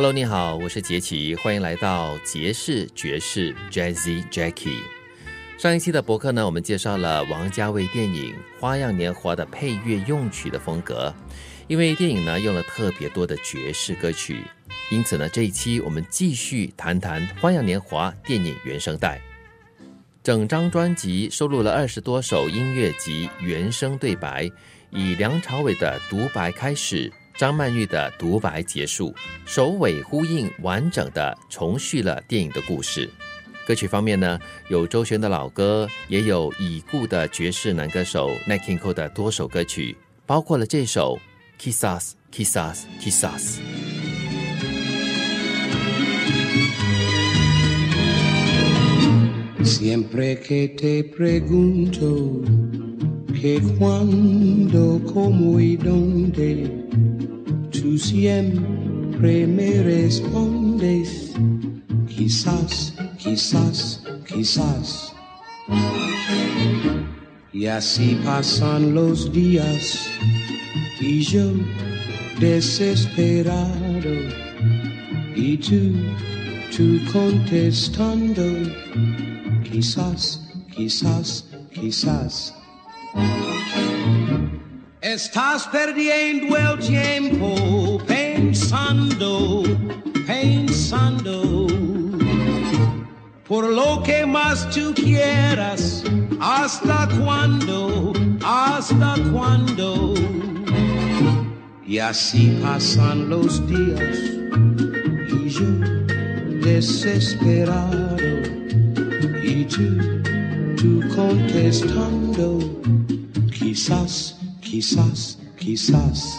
Hello，你好，我是杰奇，欢迎来到杰士爵士 Jazzy Jackie。上一期的博客呢，我们介绍了王家卫电影《花样年华》的配乐用曲的风格，因为电影呢用了特别多的爵士歌曲，因此呢这一期我们继续谈谈《花样年华》电影原声带。整张专辑收录了二十多首音乐及原声对白，以梁朝伟的独白开始。张曼玉的独白结束，首尾呼应，完整的重续了电影的故事。歌曲方面呢，有周璇的老歌，也有已故的爵士男歌手 n i k i n c o 的多首歌曲，包括了这首《Kiss Us Kiss Us Kiss Us》。Tú siempre me respondes, quizás, quizás, quizás. Y así pasan los días y yo desesperado y tú, tú contestando, quizás, quizás, quizás. Estás perdiendo el tiempo pensando, pensando. Por lo que más tú quieras, hasta cuándo, hasta cuándo. Y así pasan los días y yo desesperado y tú, tú contestando, quizás quizás, quizás.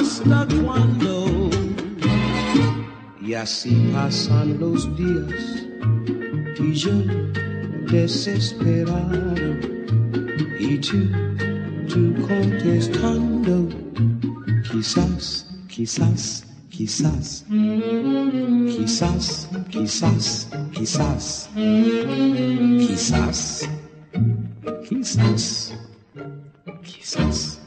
hasta cuándo. Y así pasan los días y yo desesperado y tú, tú contestando, quizás, quizás, quizás, quizás, quizás, quizás, quizás, quizás, quizás.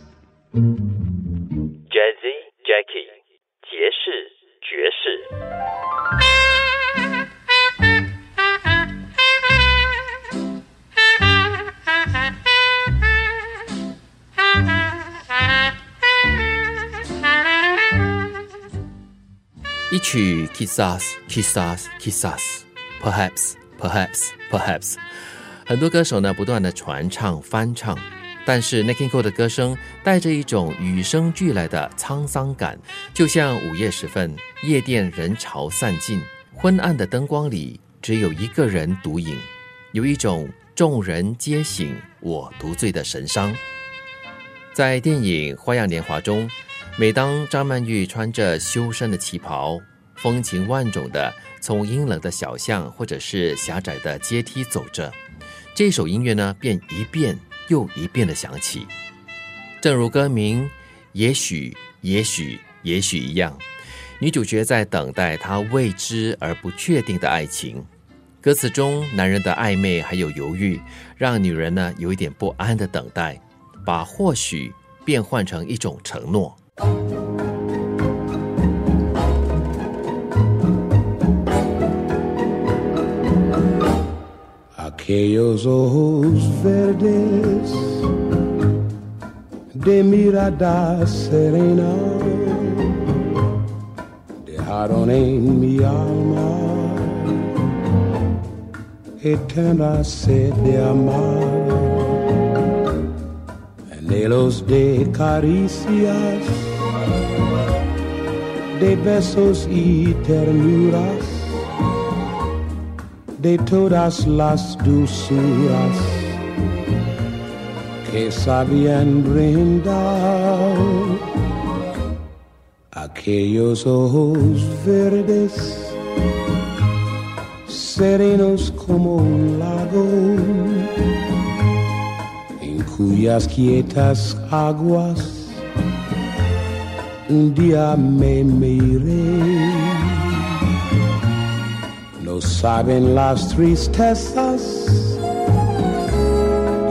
去 Kiss Us, Kiss Us, Kiss Us, Perhaps, Perhaps, Perhaps，很多歌手呢不断的传唱翻唱，但是 n i k i Cole 的歌声带着一种与生俱来的沧桑感，就像午夜时分，夜店人潮散尽，昏暗的灯光里只有一个人独饮，有一种众人皆醒我独醉的神伤。在电影《花样年华》中。每当张曼玉穿着修身的旗袍，风情万种的从阴冷的小巷或者是狭窄的阶梯走着，这首音乐呢便一遍又一遍的响起。正如歌名“也许，也许，也许”一样，女主角在等待她未知而不确定的爱情。歌词中男人的暧昧还有犹豫，让女人呢有一点不安的等待，把或许变换成一种承诺。Aquellos ojos verdes de mirada serena dejaron en mi alma eterna sed de amar, anhelos de caricias, de besos y ternuras de todas las dulzuras que sabían brindar aquellos ojos verdes serenos como un lago en cuyas quietas aguas un día me miré saben las tristezas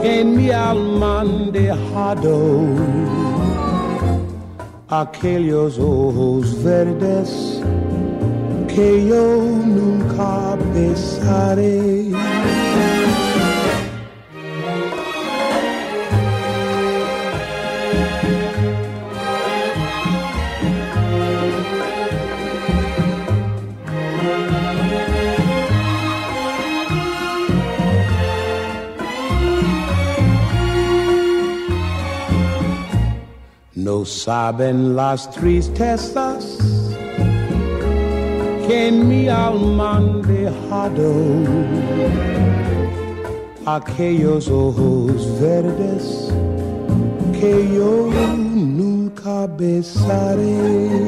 que en mi alma han dejado aquellos ojos verdes que yo nunca besaré. No saben las tristezas que en mi alma han dejado aquellos ojos verdes que yo nunca besaré.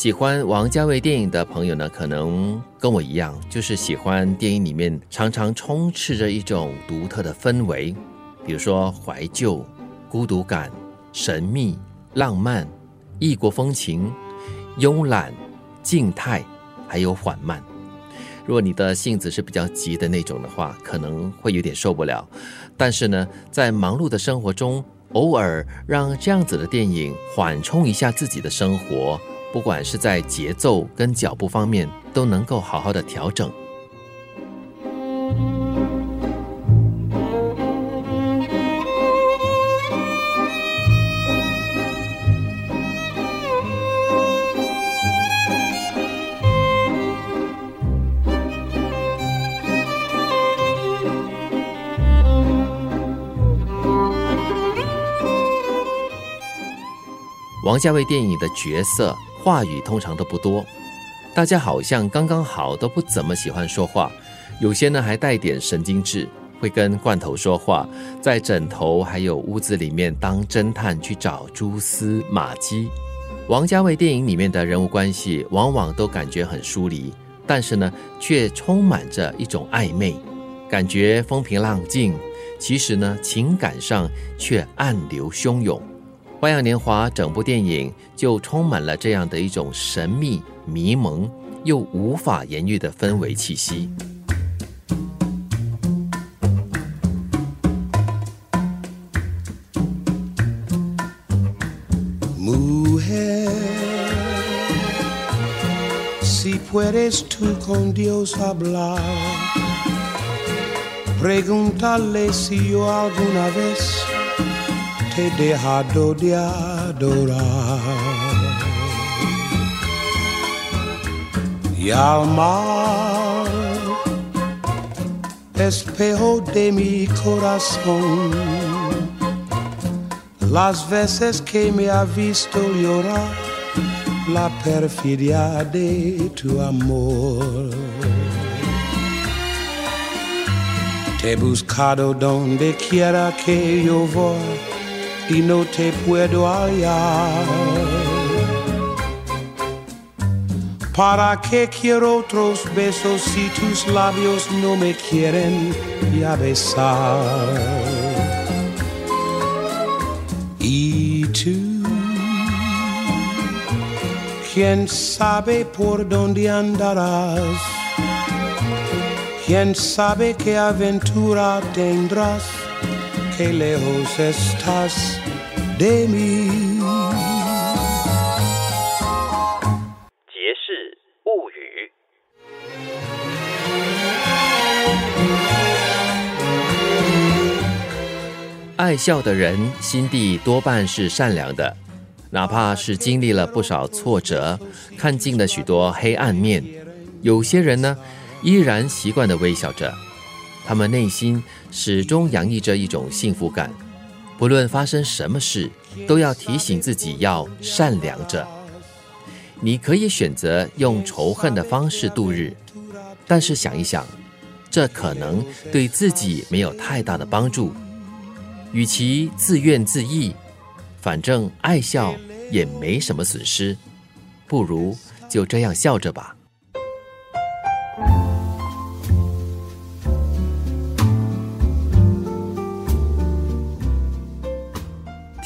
喜欢王家卫电影的朋友呢，可能跟我一样，就是喜欢电影里面常常充斥着一种独特的氛围，比如说怀旧、孤独感、神秘、浪漫、异国风情、慵懒、静态，还有缓慢。如果你的性子是比较急的那种的话，可能会有点受不了。但是呢，在忙碌的生活中，偶尔让这样子的电影缓冲一下自己的生活。不管是在节奏跟脚步方面，都能够好好的调整。王家卫电影的角色。话语通常都不多，大家好像刚刚好都不怎么喜欢说话，有些呢还带点神经质，会跟罐头说话，在枕头还有屋子里面当侦探去找蛛丝马迹。王家卫电影里面的人物关系往往都感觉很疏离，但是呢，却充满着一种暧昧，感觉风平浪静，其实呢，情感上却暗流汹涌。《花样年华》整部电影就充满了这样的一种神秘、迷蒙又无法言喻的氛围气息。Mujer, si puedes tú con Dios hablar, pregúntale si yo alguna vez te he dejado de adorar. Y al mar, espejo de mi corazón, las veces que me ha visto llorar, la perfidia de tu amor. Te he buscado donde quiera que yo voy y no te puedo hallar. ¿Para qué quiero otros besos si tus labios no me quieren ya besar? Y tú, quién sabe por dónde andarás, quién sabe qué aventura tendrás, qué lejos estás de mí. 杰氏物语。爱笑的人心地多半是善良的，哪怕是经历了不少挫折，看尽了许多黑暗面，有些人呢，依然习惯的微笑着，他们内心始终洋溢着一种幸福感。不论发生什么事，都要提醒自己要善良着。你可以选择用仇恨的方式度日，但是想一想，这可能对自己没有太大的帮助。与其自怨自艾，反正爱笑也没什么损失，不如就这样笑着吧。